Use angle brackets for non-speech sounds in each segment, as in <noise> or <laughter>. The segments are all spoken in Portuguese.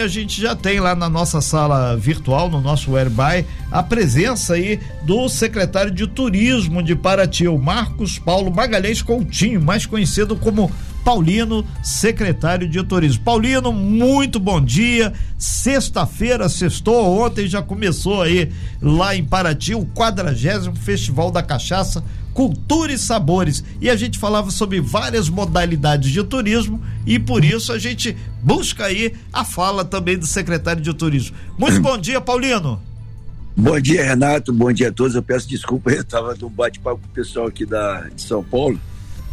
A gente já tem lá na nossa sala virtual, no nosso Whereby, a presença aí do secretário de Turismo de Paraty, o Marcos Paulo Magalhães Coutinho, mais conhecido como Paulino, secretário de Turismo. Paulino, muito bom dia. Sexta-feira, sextou, ontem já começou aí lá em Paraty o quadragésimo Festival da Cachaça cultura e sabores. E a gente falava sobre várias modalidades de turismo e por isso a gente busca aí a fala também do secretário de turismo. Muito bom dia, Paulino. Bom dia, Renato. Bom dia a todos. Eu peço desculpa, eu estava no bate-papo com o pessoal aqui da, de São Paulo.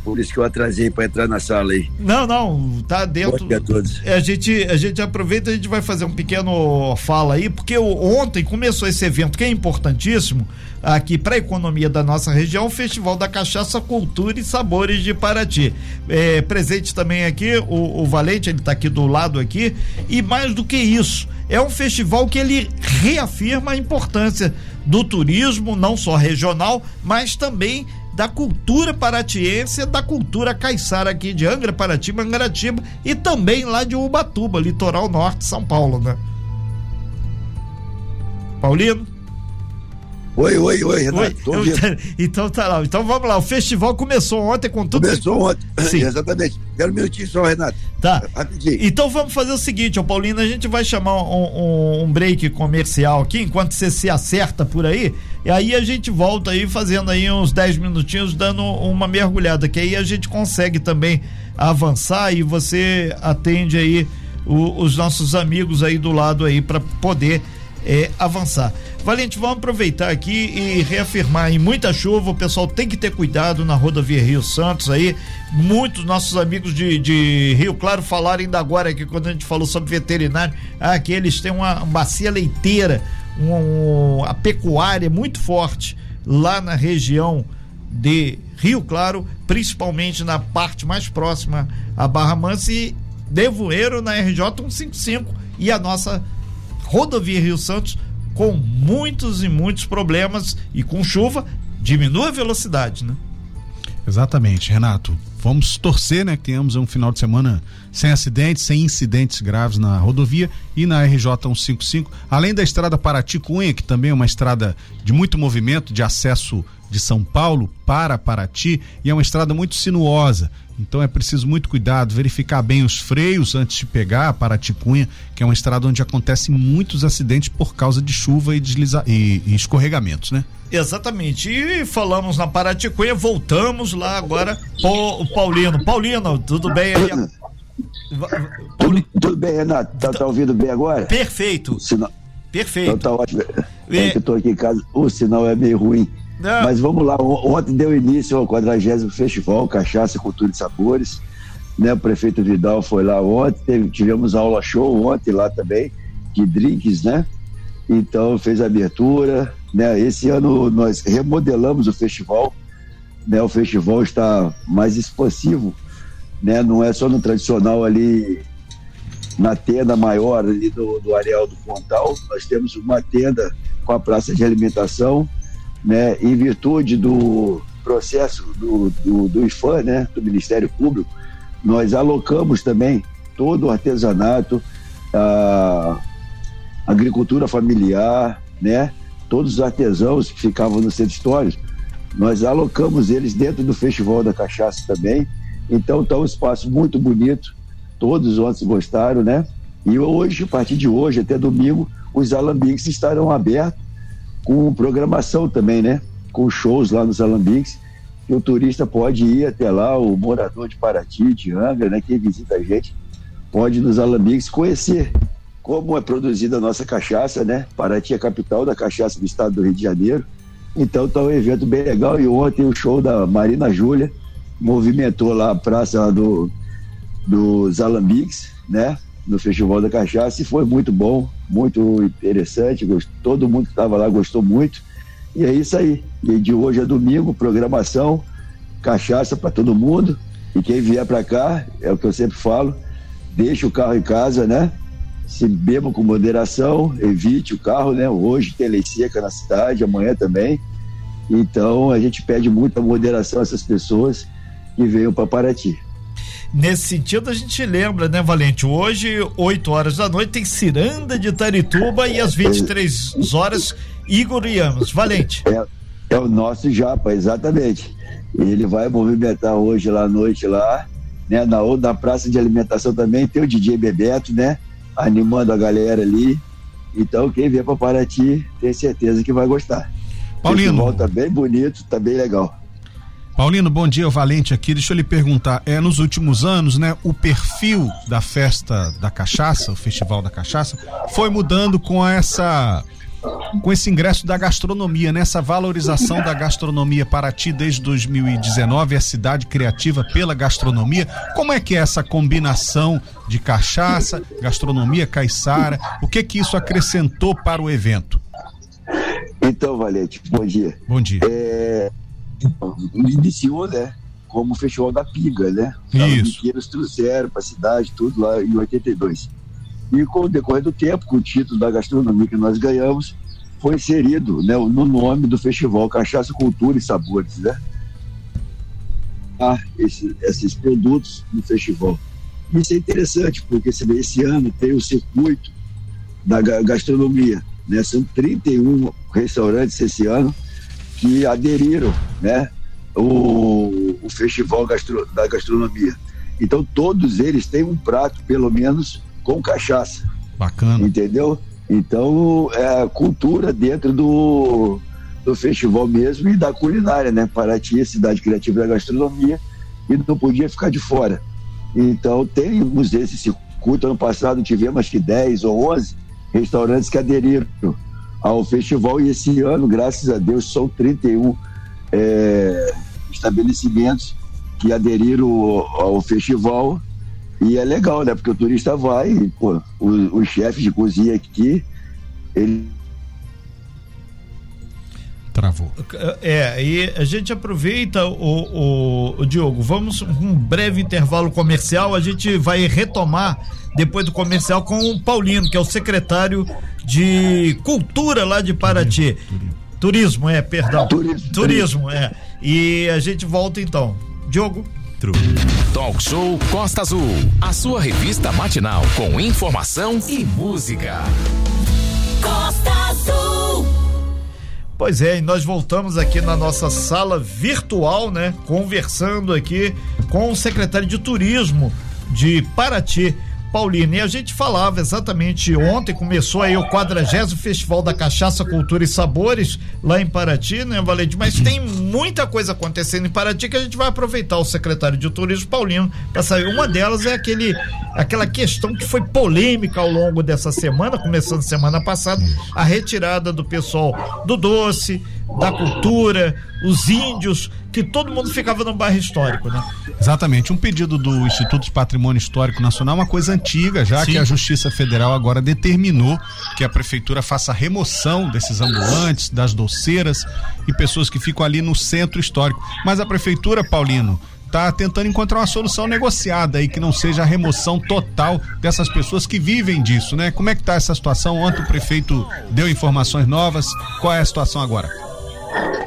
Por isso que eu atrasei para entrar na sala aí. Não, não, tá dentro. Bom dia a todos. A gente, a gente aproveita, a gente vai fazer um pequeno fala aí, porque ontem começou esse evento que é importantíssimo aqui para a economia da nossa região, o Festival da Cachaça, Cultura e Sabores de Paraty. É, presente também aqui o, o Valente, ele está aqui do lado aqui, e mais do que isso, é um festival que ele reafirma a importância do turismo, não só regional, mas também da cultura paratiense, da cultura caiçara aqui de Angra, Paraty, Mangaratiba e também lá de Ubatuba, litoral norte São Paulo, né? Paulino? Oi, oi, oi, Renato. Oi. <laughs> então tá lá. Então vamos lá. O festival começou ontem com tudo. Começou ontem. <laughs> Sim. Exatamente. Quero um minutinho só, Renato. Tá. Rapidinho. Então vamos fazer o seguinte, ó, Paulino, a gente vai chamar um, um, um, break comercial aqui, enquanto você se acerta por aí. E aí a gente volta aí fazendo aí uns 10 minutinhos, dando uma mergulhada, que aí a gente consegue também avançar e você atende aí o, os nossos amigos aí do lado aí para poder é, avançar. Valente, vamos aproveitar aqui e reafirmar em muita chuva, o pessoal tem que ter cuidado na rodovia Rio Santos aí. Muitos nossos amigos de, de Rio Claro falaram ainda agora que quando a gente falou sobre veterinário, ah, que eles têm uma bacia leiteira, um, a pecuária muito forte lá na região de Rio Claro, principalmente na parte mais próxima à Barra Mansa e Devoeiro na RJ 155 e a nossa rodovia Rio Santos com muitos e muitos problemas e com chuva diminua a velocidade, né? Exatamente, Renato. Vamos torcer, né, que tenhamos um final de semana sem acidentes, sem incidentes graves na rodovia e na RJ 155, além da estrada Paraty Cunha, que também é uma estrada de muito movimento de acesso de São Paulo para Paraty e é uma estrada muito sinuosa. Então é preciso muito cuidado, verificar bem os freios antes de pegar a Paraticunha, que é uma estrada onde acontecem muitos acidentes por causa de chuva e, desliza e, e escorregamentos, né? Exatamente. E falamos na Paraticunha, voltamos lá agora o Paulino. Paulino, tudo bem aí? Tudo, tudo bem, Renato? Tá, tá, ouvindo bem agora? Perfeito. Sinal... Perfeito. Então tá ótimo. É, é eu tô aqui em casa, o sinal é meio ruim. Não. Mas vamos lá, ontem deu início ao 40 Festival Cachaça, Cultura e Sabores. Né? O prefeito Vidal foi lá ontem, teve, tivemos aula show ontem lá também, de drinks, né? Então fez a abertura. Né? Esse ano nós remodelamos o festival. Né? O festival está mais expansivo, né? não é só no tradicional ali na tenda maior ali do, do Areal do Pontal. Nós temos uma tenda com a praça de alimentação né, em virtude do processo do, do, do IFAM, né, do Ministério Público, nós alocamos também todo o artesanato, a agricultura familiar, né, todos os artesãos que ficavam no centro histórico, nós alocamos eles dentro do Festival da Cachaça também. Então está um espaço muito bonito, todos ontem gostaram, né? E hoje, a partir de hoje até domingo, os alambiques estarão abertos com programação também, né? Com shows lá nos Alambiques, que o turista pode ir até lá, o morador de Paraty, de Angra, né? Quem visita a gente, pode nos Alambiques conhecer como é produzida a nossa cachaça, né? Paraty é a capital da cachaça do estado do Rio de Janeiro. Então tá um evento bem legal e ontem o show da Marina Júlia movimentou lá a praça do, dos Alambiques, né? No Festival da Cachaça e foi muito bom, muito interessante. todo mundo que estava lá gostou muito. E é isso aí. E de hoje a domingo, programação, cachaça para todo mundo. E quem vier para cá, é o que eu sempre falo, deixe o carro em casa, né? Se beba com moderação, evite o carro, né? Hoje tem lei seca na cidade, amanhã também. Então a gente pede muita moderação a essas pessoas que venham para Paraty. Nesse sentido a gente lembra, né, Valente? Hoje, 8 horas da noite, tem Ciranda de Tarituba e às 23 horas, Igor Iamos. Valente. É, é o nosso Japa, exatamente. Ele vai movimentar hoje lá à noite lá, né? Na, na praça de alimentação também tem o DJ Bebeto, né? Animando a galera ali. Então, quem vier para Paraty, tem certeza que vai gostar. Paulino. Volta bem bonito, tá bem legal. Paulino, bom dia, o Valente aqui. Deixa eu lhe perguntar, é nos últimos anos, né, o perfil da festa da cachaça, o Festival da Cachaça, foi mudando com essa com esse ingresso da gastronomia, nessa né, valorização da gastronomia para ti desde 2019, a cidade criativa pela gastronomia. Como é que é essa combinação de cachaça, gastronomia caiçara? O que que isso acrescentou para o evento? Então, Valente, bom dia. Bom dia. É, iniciou, né? Como o Festival da Pinga, né? Os trouxeram para a cidade, tudo lá em 82. E com o decorrer do tempo, com o título da gastronomia que nós ganhamos, foi inserido né, no nome do festival Cachaça, Cultura e Sabores, né? Ah, esse, esses produtos no festival. Isso é interessante, porque esse ano tem o circuito da gastronomia, né? São 31 restaurantes esse ano que aderiram, né? O, o festival gastro, da gastronomia. Então todos eles têm um prato, pelo menos, com cachaça. Bacana. Entendeu? Então, é cultura dentro do, do festival mesmo e da culinária, né? Paraty, cidade criativa da gastronomia, e não podia ficar de fora. Então, temos esse circuito. Ano passado tivemos acho que 10 ou 11 restaurantes que aderiram ao festival e esse ano, graças a Deus, são 31 é, estabelecimentos que aderiram ao festival e é legal, né? Porque o turista vai, e, pô, o, o chefe de cozinha aqui, ele É, e a gente aproveita o, o, o, Diogo, vamos um breve intervalo comercial, a gente vai retomar depois do comercial com o Paulino, que é o secretário de Cultura lá de Paraty. Turismo, turismo é, perdão. Turismo, turismo, é. E a gente volta então. Diogo. Talk Show Costa Azul, a sua revista matinal com informação e música. Costa Azul. Pois é, e nós voltamos aqui na nossa sala virtual, né? Conversando aqui com o secretário de Turismo de Paraty, Paulina. E a gente falava exatamente ontem, começou aí o 40 Festival da Cachaça, Cultura e Sabores, lá em Paraty, né, Valente? Mas tem muita coisa acontecendo em Paraty que a gente vai aproveitar o secretário de Turismo, Paulino, para saber. Uma delas é aquele, aquela questão que foi polêmica ao longo dessa semana, começando semana passada, a retirada do pessoal do doce, da cultura, os índios, que todo mundo ficava no bairro histórico, né? Exatamente. Um pedido do Instituto de Patrimônio Histórico Nacional, uma coisa antiga, já Sim. que a Justiça Federal agora determinou que a prefeitura faça a remoção desses ambulantes, das doceiras e pessoas que ficam ali no centro histórico. Mas a prefeitura, Paulino, está tentando encontrar uma solução negociada aí que não seja a remoção total dessas pessoas que vivem disso, né? Como é que está essa situação? Ontem o prefeito deu informações novas. Qual é a situação agora?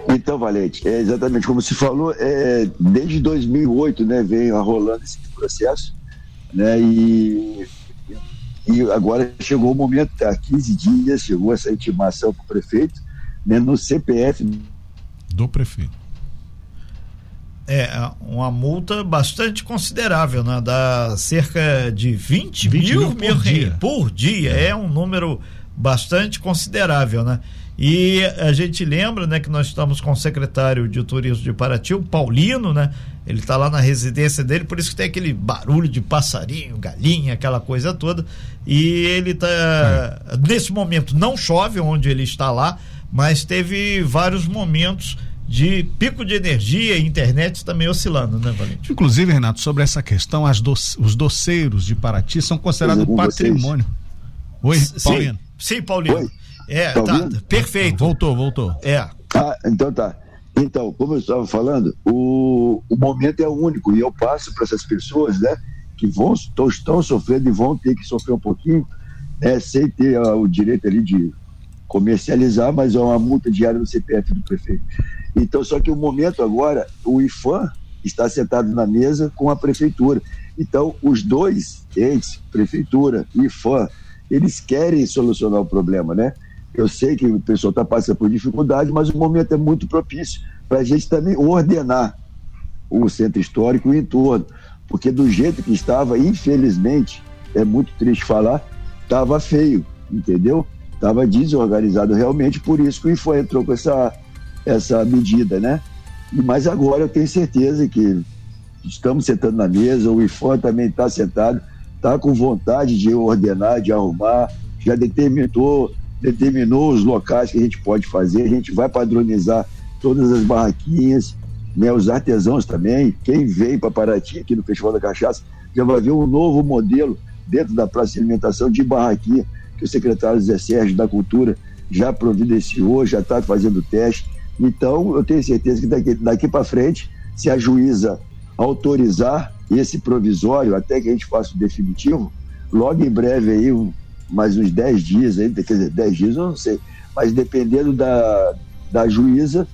Então, Valente, é exatamente como se falou, é, desde 2008, né, vem rolando esse processo, né, e, e agora chegou o momento, há 15 dias, chegou essa intimação para o prefeito, né, no CPF do prefeito. É, uma multa bastante considerável, né? Dá cerca de 20, 20 mil, mil, por, mil dia. por dia. É. é um número bastante considerável, né? E a gente lembra, né, que nós estamos com o secretário de turismo de Paraty, o Paulino, né? Ele está lá na residência dele, por isso que tem aquele barulho de passarinho, galinha, aquela coisa toda. E ele tá é. nesse momento não chove onde ele está lá, mas teve vários momentos de pico de energia e internet também oscilando, né, Valente? Inclusive, Renato, sobre essa questão, as os doceiros de Paraty são considerados patrimônio. Oi, Paulino. Sim, sim Paulino. Oi. É, tá, tá perfeito. Voltou, voltou. É. Ah, então tá. Então, como eu estava falando, o, o momento é único e eu passo para essas pessoas, né, que vão, estão, estão sofrendo e vão ter que sofrer um pouquinho, né, sem ter uh, o direito ali de comercializar, mas é uma multa diária no CPF do prefeito. Então, só que o momento agora, o IFAM está sentado na mesa com a prefeitura Então, os dois entes, prefeitura e fã, eles querem solucionar o problema, né? Eu sei que o pessoal está passando por dificuldade, mas o momento é muito propício para a gente também ordenar o centro histórico e o entorno. Porque do jeito que estava, infelizmente, é muito triste falar, estava feio, entendeu? Estava desorganizado realmente, por isso que o IFO entrou com essa, essa medida, né? Mas agora eu tenho certeza que estamos sentando na mesa, o IFON também está sentado, está com vontade de ordenar, de arrumar, já determinou, determinou os locais que a gente pode fazer, a gente vai padronizar todas as barraquinhas, né, os artesãos também, quem veio para Paraty aqui no Festival da Cachaça, já vai ver um novo modelo dentro da praça de alimentação de barraquinha, que o secretário Zé Sérgio da Cultura já providenciou, já está fazendo teste. Então, eu tenho certeza que daqui, daqui para frente, se a juíza autorizar esse provisório até que a gente faça o definitivo, logo em breve aí, mais uns 10 dias, aí, quer dizer, 10 dias eu não sei, mas dependendo da, da juíza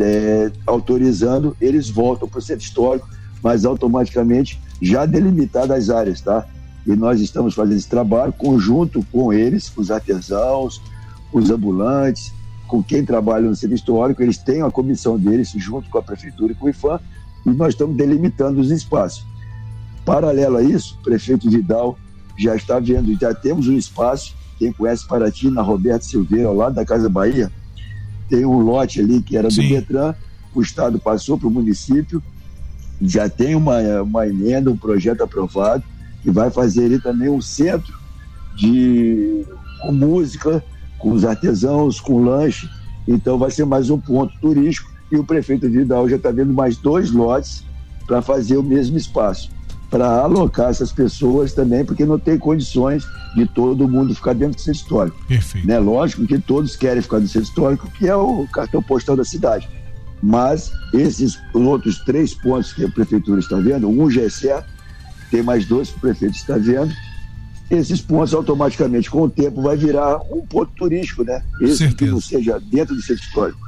é, autorizando, eles voltam para o centro histórico, mas automaticamente já delimitadas as áreas, tá? E nós estamos fazendo esse trabalho conjunto com eles, os artesãos, os ambulantes, com quem trabalha no centro histórico, eles têm a comissão deles, junto com a prefeitura e com o IFAM, e nós estamos delimitando os espaços. Paralelo a isso, o prefeito Vidal já está vendo, já temos um espaço, quem conhece Paraty, na Roberto Silveira, ao lado da Casa Bahia, tem um lote ali que era do Sim. Detran, o Estado passou para o município, já tem uma, uma emenda, um projeto aprovado, que vai fazer ali também um centro de com música, com os artesãos, com lanche. Então vai ser mais um ponto turístico. E o prefeito Vidal já está vendo mais dois lotes para fazer o mesmo espaço, para alocar essas pessoas também, porque não tem condições de todo mundo ficar dentro do centro histórico. Perfeito. Né? Lógico que todos querem ficar no centro histórico, que é o cartão postal da cidade. Mas esses outros três pontos que a prefeitura está vendo, um já é certo, tem mais dois que o prefeito está vendo, esses pontos automaticamente, com o tempo, vai virar um ponto turístico, né? Esse Certeza. que não seja dentro do centro histórico.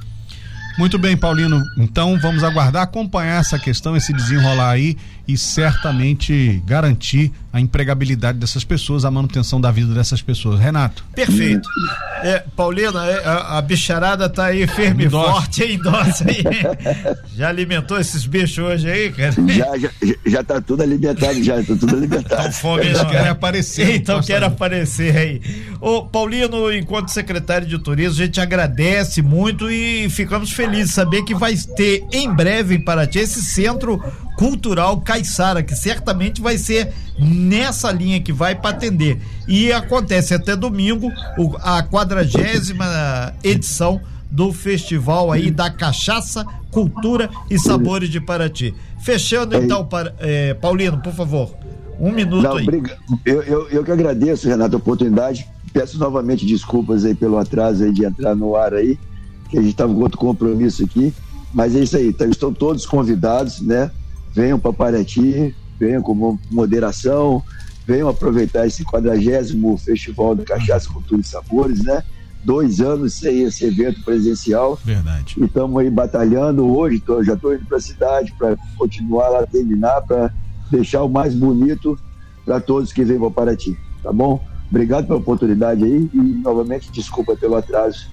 Muito bem, Paulino. Então vamos aguardar, acompanhar essa questão, esse desenrolar aí e certamente garantir a empregabilidade dessas pessoas, a manutenção da vida dessas pessoas. Renato. Perfeito. É, Paulina, é, a, a, bicharada tá aí firme e forte, hein, Dose aí. já alimentou esses bichos hoje aí, cara? Já, já, já tá tudo alimentado, já, tá tudo alimentado. Então, fome Eles não, querem né? aparecer. Então quer aparecer aí. Ô, Paulino, enquanto secretário de turismo, a gente agradece muito e ficamos felizes de saber que vai ter em breve em Paraty esse centro cultural Caiçara, que certamente vai ser nessa linha que vai para atender. E acontece até domingo o, a quadragésima edição do festival aí da cachaça, cultura e sabores de Paraty. Fechando então, para, é, Paulino, por favor, um minuto Não, aí. Eu, eu, eu que agradeço, Renato, a oportunidade. Peço novamente desculpas aí pelo atraso aí de entrar no ar aí, que a gente estava com outro compromisso aqui. Mas é isso aí, então, estão todos convidados, né? Venham para Paraty, venham com moderação, venham aproveitar esse quadragésimo Festival da Cachaça, Cultura e Sabores, né? Dois anos sem esse evento presencial. Verdade. E estamos aí batalhando hoje, tô, já estou indo para a cidade para continuar lá, terminar, para deixar o mais bonito para todos que vêm para Paraty, tá bom? Obrigado pela oportunidade aí e novamente desculpa pelo atraso,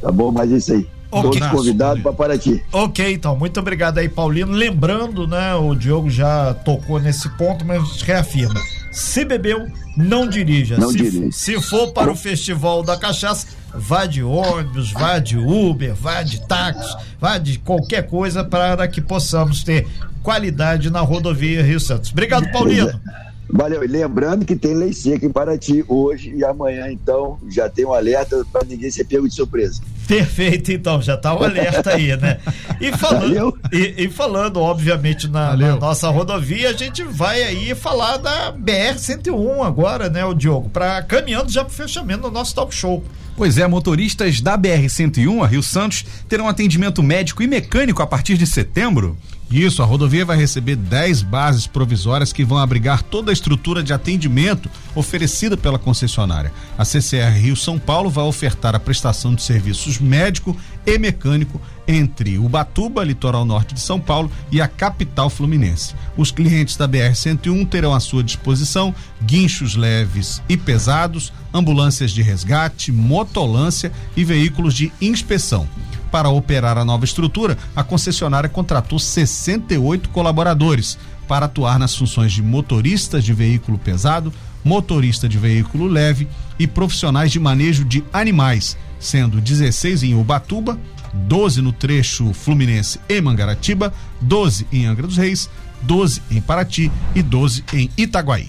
tá bom? Mas é isso aí. Okay. Todos convidados para Paraty. Ok, então, muito obrigado aí, Paulino. Lembrando, né, o Diogo já tocou nesse ponto, mas reafirma. Se bebeu, não dirija. Não se, dirija. se for para o Festival da Cachaça, vá de ônibus, vá de Uber, vá de táxi, vá de qualquer coisa para que possamos ter qualidade na rodovia Rio Santos. Obrigado, Paulino. Valeu. E lembrando que tem lei seca em Paraty hoje e amanhã, então já tem um alerta para ninguém ser pego de surpresa. Perfeito, então, já tá o alerta aí, né? E <laughs> falando, e, e, falando obviamente, na, na, nossa rodovia, a gente vai aí falar da BR-101 agora, né, o Diogo? Pra, caminhando já pro fechamento do nosso talk show. Pois é, motoristas da BR-101 a Rio Santos terão atendimento médico e mecânico a partir de setembro. Isso, a rodovia vai receber 10 bases provisórias que vão abrigar toda a estrutura de atendimento oferecida pela concessionária. A CCR Rio São Paulo vai ofertar a prestação de serviços médico e mecânico entre Ubatuba, litoral norte de São Paulo, e a capital fluminense. Os clientes da BR-101 terão à sua disposição guinchos leves e pesados, ambulâncias de resgate, motolância e veículos de inspeção. Para operar a nova estrutura, a concessionária contratou 68 colaboradores para atuar nas funções de motoristas de veículo pesado, motorista de veículo leve e profissionais de manejo de animais, sendo 16 em Ubatuba, 12 no trecho Fluminense e Mangaratiba, 12 em Angra dos Reis, 12 em Paraty e 12 em Itaguaí.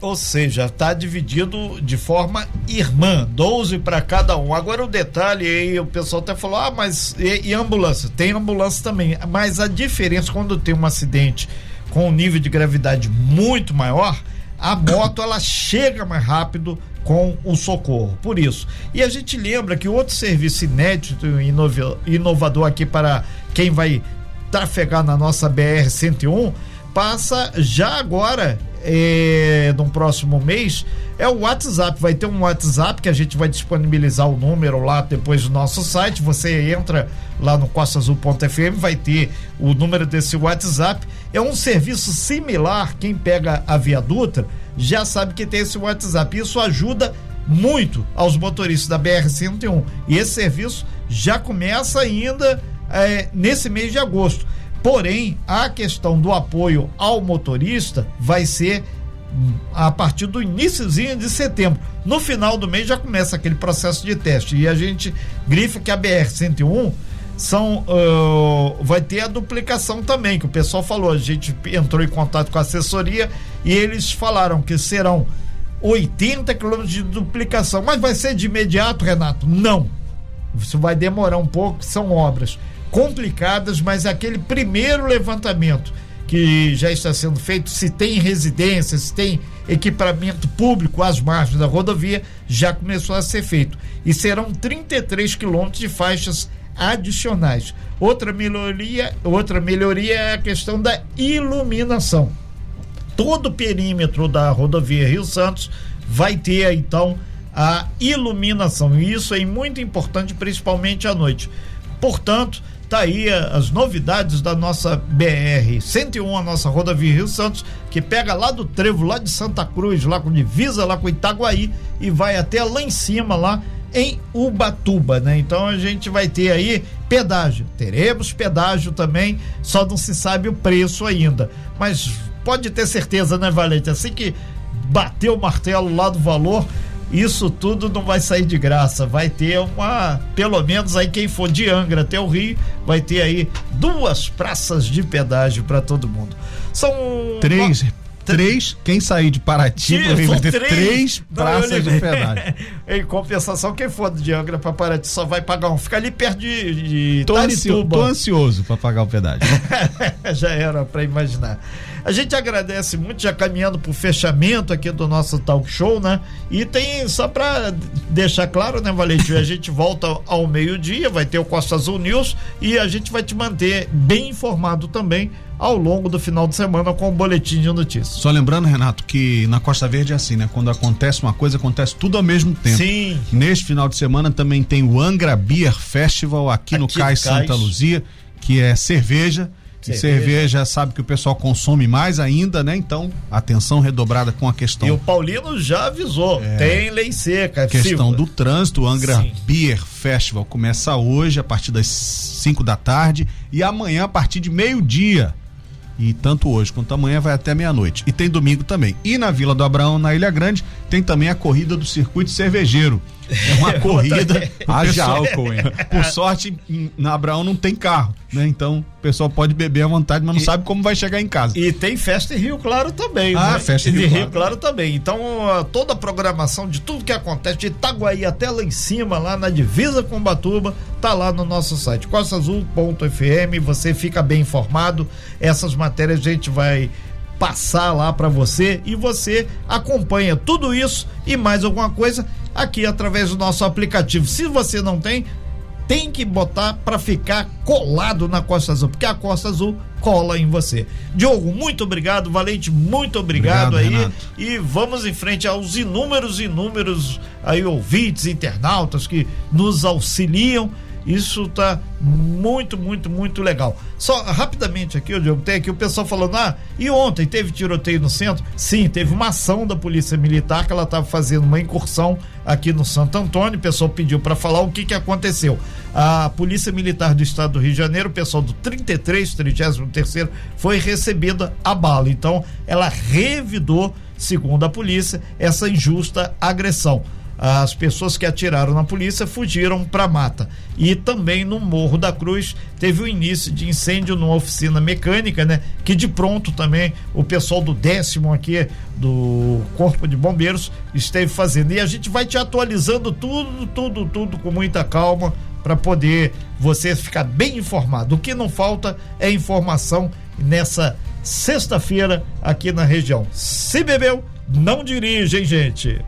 Ou seja, está dividido de forma irmã, 12 para cada um. Agora o detalhe aí, o pessoal até falou: ah, mas e, e, ambulância? Tem ambulância também. Mas a diferença quando tem um acidente com um nível de gravidade muito maior, a moto ela chega mais rápido com o socorro. Por isso. E a gente lembra que outro serviço inédito e inovador aqui para quem vai trafegar na nossa BR 101 passa já agora é, no próximo mês é o WhatsApp. Vai ter um WhatsApp que a gente vai disponibilizar o número lá depois do nosso site. Você entra lá no costaazul.fm, vai ter o número desse WhatsApp. É um serviço similar. Quem pega a Via Dutra já sabe que tem esse WhatsApp. Isso ajuda muito aos motoristas da BR-101. E esse serviço já começa ainda é, nesse mês de agosto. Porém, a questão do apoio ao motorista vai ser hum, a partir do iníciozinho de setembro. No final do mês já começa aquele processo de teste. E a gente grifa que a BR-101 são uh, vai ter a duplicação também, que o pessoal falou. A gente entrou em contato com a assessoria e eles falaram que serão 80 quilômetros de duplicação. Mas vai ser de imediato, Renato? Não. Isso vai demorar um pouco, são obras complicadas, mas aquele primeiro levantamento que já está sendo feito, se tem residência, se tem equipamento público às margens da rodovia, já começou a ser feito. E serão 33 quilômetros de faixas adicionais. Outra melhoria, outra melhoria é a questão da iluminação. Todo o perímetro da rodovia Rio Santos vai ter então a iluminação. E isso é muito importante, principalmente à noite. Portanto, Tá aí as novidades da nossa BR 101, a nossa rodovia Rio Santos, que pega lá do Trevo, lá de Santa Cruz, lá com divisa lá com Itaguaí e vai até lá em cima lá em Ubatuba, né? Então a gente vai ter aí pedágio. Teremos pedágio também, só não se sabe o preço ainda. Mas pode ter certeza, né, Valente? Assim que bater o martelo lá do valor, isso tudo não vai sair de graça. Vai ter uma, pelo menos aí quem for de Angra até o Rio, vai ter aí duas praças de pedágio para todo mundo. São três três, quem sair de Paraty vai ter três, três praças de pedágio. <laughs> em compensação, quem for de Angra para Paraty só vai pagar um. Fica ali perto de, de tô, ansio, tô ansioso para pagar o pedágio. <laughs> Já era para imaginar. A gente agradece muito, já caminhando para o fechamento aqui do nosso talk show, né? E tem, só para deixar claro, né, Valente? A gente volta ao meio-dia, vai ter o Costa Azul News e a gente vai te manter bem informado também ao longo do final de semana com o boletim de notícias. Só lembrando, Renato, que na Costa Verde é assim, né? Quando acontece uma coisa, acontece tudo ao mesmo tempo. Sim. Neste final de semana também tem o Angra Beer Festival aqui, aqui no Cais Santa Luzia, que é cerveja Cerveja. cerveja sabe que o pessoal consome mais ainda, né? Então, atenção redobrada com a questão. E o Paulino já avisou, é, tem lei seca. Questão do trânsito, o Angra Sim. Beer Festival começa hoje a partir das 5 da tarde e amanhã a partir de meio-dia. E tanto hoje quanto amanhã vai até meia-noite. E tem domingo também. E na Vila do Abraão, na Ilha Grande, tem também a corrida do circuito cervejeiro. É uma <laughs> corrida, <laughs> haja álcool. Hein? <laughs> Por sorte, na Abraão não tem carro, né? Então, o pessoal pode beber à vontade, mas não e, sabe como vai chegar em casa. E tem festa em Rio Claro também. Ah, né? festa em Rio, Rio, Claro. também. Então, toda a programação de tudo que acontece, de Itaguaí até lá em cima, lá na divisa com Batuba, tá lá no nosso site, costaazul.fm. Você fica bem informado. Essas matérias a gente vai passar lá para você e você acompanha tudo isso e mais alguma coisa aqui através do nosso aplicativo. Se você não tem, tem que botar para ficar colado na Costa Azul, porque a Costa Azul cola em você. Diogo, muito obrigado, Valente, muito obrigado, obrigado aí. Renato. E vamos em frente aos inúmeros, inúmeros aí ouvintes, internautas que nos auxiliam isso está muito, muito, muito legal. Só rapidamente aqui, o Diogo, tem aqui o pessoal falando: ah, e ontem teve tiroteio no centro? Sim, teve uma ação da Polícia Militar que ela estava fazendo uma incursão aqui no Santo Antônio. O pessoal pediu para falar o que, que aconteceu. A Polícia Militar do Estado do Rio de Janeiro, o pessoal do 33, 33, foi recebida a bala. Então, ela revidou, segundo a polícia, essa injusta agressão as pessoas que atiraram na polícia fugiram para a mata. E também no Morro da Cruz teve o início de incêndio numa oficina mecânica, né? Que de pronto também o pessoal do décimo aqui do Corpo de Bombeiros esteve fazendo. E a gente vai te atualizando tudo, tudo, tudo com muita calma para poder você ficar bem informado. O que não falta é informação nessa sexta-feira aqui na região. Se bebeu, não dirige, hein, gente?